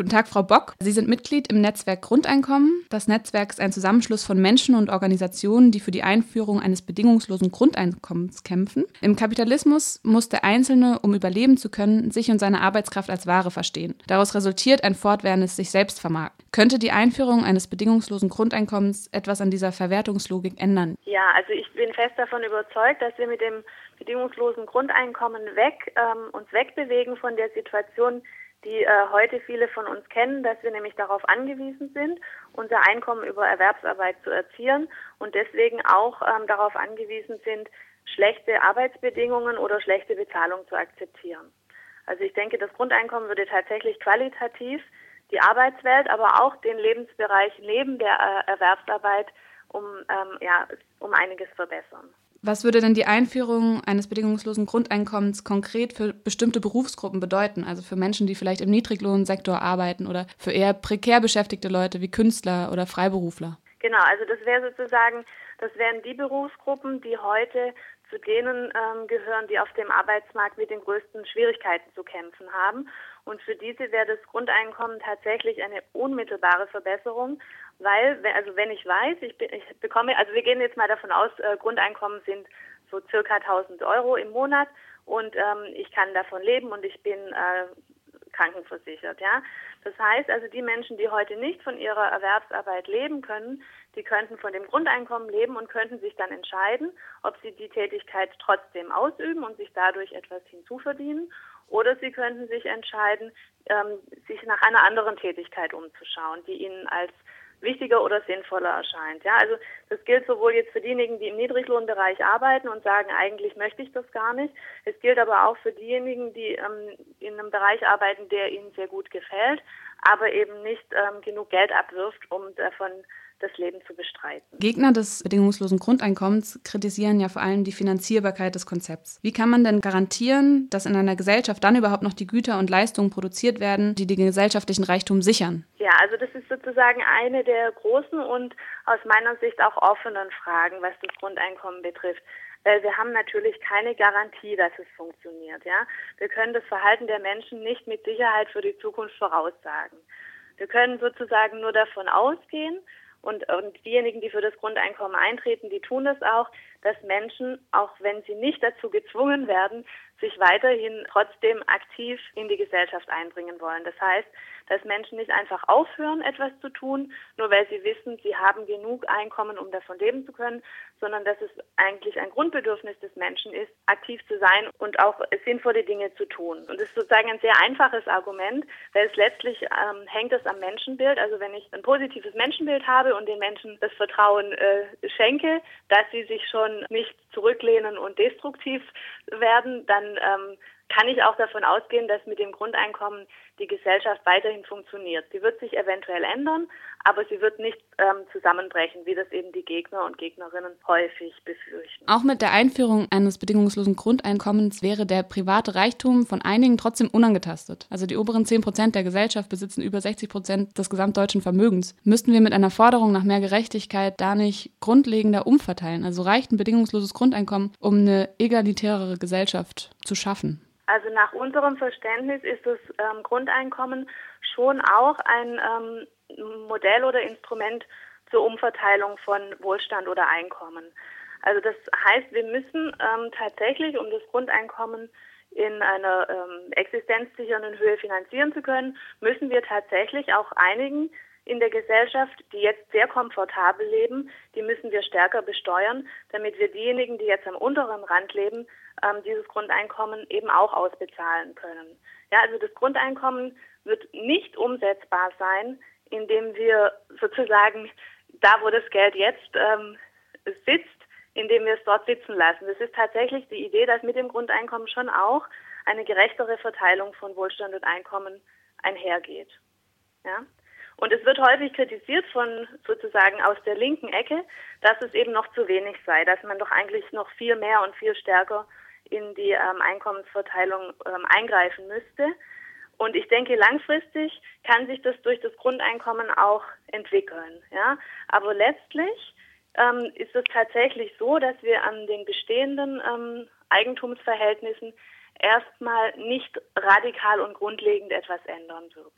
Guten Tag, Frau Bock. Sie sind Mitglied im Netzwerk Grundeinkommen. Das Netzwerk ist ein Zusammenschluss von Menschen und Organisationen, die für die Einführung eines bedingungslosen Grundeinkommens kämpfen. Im Kapitalismus muss der Einzelne, um überleben zu können, sich und seine Arbeitskraft als Ware verstehen. Daraus resultiert ein fortwährendes sich selbst vermarkten. Könnte die Einführung eines bedingungslosen Grundeinkommens etwas an dieser Verwertungslogik ändern? Ja, also ich bin fest davon überzeugt, dass wir mit dem bedingungslosen Grundeinkommen weg ähm, uns wegbewegen von der Situation, die äh, heute viele von uns kennen, dass wir nämlich darauf angewiesen sind, unser Einkommen über Erwerbsarbeit zu erzielen und deswegen auch ähm, darauf angewiesen sind, schlechte Arbeitsbedingungen oder schlechte Bezahlung zu akzeptieren. Also ich denke, das Grundeinkommen würde tatsächlich qualitativ die Arbeitswelt, aber auch den Lebensbereich neben der äh, Erwerbsarbeit um, ähm, ja, um einiges verbessern. Was würde denn die Einführung eines bedingungslosen Grundeinkommens konkret für bestimmte Berufsgruppen bedeuten? Also für Menschen, die vielleicht im Niedriglohnsektor arbeiten oder für eher prekär beschäftigte Leute wie Künstler oder Freiberufler? Genau, also das wäre sozusagen, das wären die Berufsgruppen, die heute zu denen ähm, gehören, die auf dem Arbeitsmarkt mit den größten Schwierigkeiten zu kämpfen haben. Und für diese wäre das Grundeinkommen tatsächlich eine unmittelbare Verbesserung, weil, also wenn ich weiß, ich, bin, ich bekomme, also wir gehen jetzt mal davon aus, äh, Grundeinkommen sind so circa 1000 Euro im Monat und ähm, ich kann davon leben und ich bin äh, krankenversichert, ja. Das heißt also, die Menschen, die heute nicht von ihrer Erwerbsarbeit leben können, die könnten von dem Grundeinkommen leben und könnten sich dann entscheiden, ob sie die Tätigkeit trotzdem ausüben und sich dadurch etwas hinzuverdienen oder sie könnten sich entscheiden, ähm, sich nach einer anderen Tätigkeit umzuschauen, die ihnen als wichtiger oder sinnvoller erscheint. Ja, also das gilt sowohl jetzt für diejenigen, die im Niedriglohnbereich arbeiten und sagen, eigentlich möchte ich das gar nicht. Es gilt aber auch für diejenigen, die ähm, in einem Bereich arbeiten, der ihnen sehr gut gefällt, aber eben nicht ähm, genug Geld abwirft, um davon das Leben zu bestreiten. Gegner des bedingungslosen Grundeinkommens kritisieren ja vor allem die Finanzierbarkeit des Konzepts. Wie kann man denn garantieren, dass in einer Gesellschaft dann überhaupt noch die Güter und Leistungen produziert werden, die den gesellschaftlichen Reichtum sichern? Ja, also das ist sozusagen eine der großen und aus meiner Sicht auch offenen Fragen, was das Grundeinkommen betrifft weil wir haben natürlich keine Garantie, dass es funktioniert. Ja, wir können das Verhalten der Menschen nicht mit Sicherheit für die Zukunft voraussagen. Wir können sozusagen nur davon ausgehen, und, und diejenigen, die für das Grundeinkommen eintreten, die tun das auch, dass Menschen, auch wenn sie nicht dazu gezwungen werden, sich weiterhin trotzdem aktiv in die Gesellschaft einbringen wollen. Das heißt, dass Menschen nicht einfach aufhören, etwas zu tun, nur weil sie wissen, sie haben genug Einkommen, um davon leben zu können, sondern dass es eigentlich ein Grundbedürfnis des Menschen ist, aktiv zu sein und auch sinnvolle Dinge zu tun. Und das ist sozusagen ein sehr einfaches Argument, weil es letztlich ähm, hängt es am Menschenbild. Also wenn ich ein positives Menschenbild habe und den Menschen das Vertrauen äh, schenke, dass sie sich schon nicht zurücklehnen und destruktiv werden, dann ähm, kann ich auch davon ausgehen, dass mit dem Grundeinkommen die Gesellschaft weiterhin funktioniert. Sie wird sich eventuell ändern, aber sie wird nicht ähm, zusammenbrechen, wie das eben die Gegner und Gegnerinnen häufig befürchten. Auch mit der Einführung eines bedingungslosen Grundeinkommens wäre der private Reichtum von einigen trotzdem unangetastet. Also die oberen 10 Prozent der Gesellschaft besitzen über 60 Prozent des gesamtdeutschen Vermögens. Müssten wir mit einer Forderung nach mehr Gerechtigkeit da nicht grundlegender umverteilen? Also reicht ein bedingungsloses Grundeinkommen, um eine egalitärere Gesellschaft zu schaffen? Also nach unserem Verständnis ist das ähm, Grundeinkommen schon auch ein ähm, Modell oder Instrument zur Umverteilung von Wohlstand oder Einkommen. Also das heißt, wir müssen ähm, tatsächlich, um das Grundeinkommen in einer ähm, existenzsichernden Höhe finanzieren zu können, müssen wir tatsächlich auch einigen in der Gesellschaft, die jetzt sehr komfortabel leben, die müssen wir stärker besteuern, damit wir diejenigen, die jetzt am unteren Rand leben, ähm, dieses Grundeinkommen eben auch ausbezahlen können. Ja, also das Grundeinkommen wird nicht umsetzbar sein, indem wir sozusagen da, wo das Geld jetzt ähm, sitzt, indem wir es dort sitzen lassen. Das ist tatsächlich die Idee, dass mit dem Grundeinkommen schon auch eine gerechtere Verteilung von Wohlstand und Einkommen einhergeht. Ja? Und es wird häufig kritisiert von sozusagen aus der linken Ecke, dass es eben noch zu wenig sei, dass man doch eigentlich noch viel mehr und viel stärker in die ähm, Einkommensverteilung ähm, eingreifen müsste. Und ich denke, langfristig kann sich das durch das Grundeinkommen auch entwickeln. Ja? Aber letztlich ähm, ist es tatsächlich so, dass wir an den bestehenden ähm, Eigentumsverhältnissen erstmal nicht radikal und grundlegend etwas ändern würden.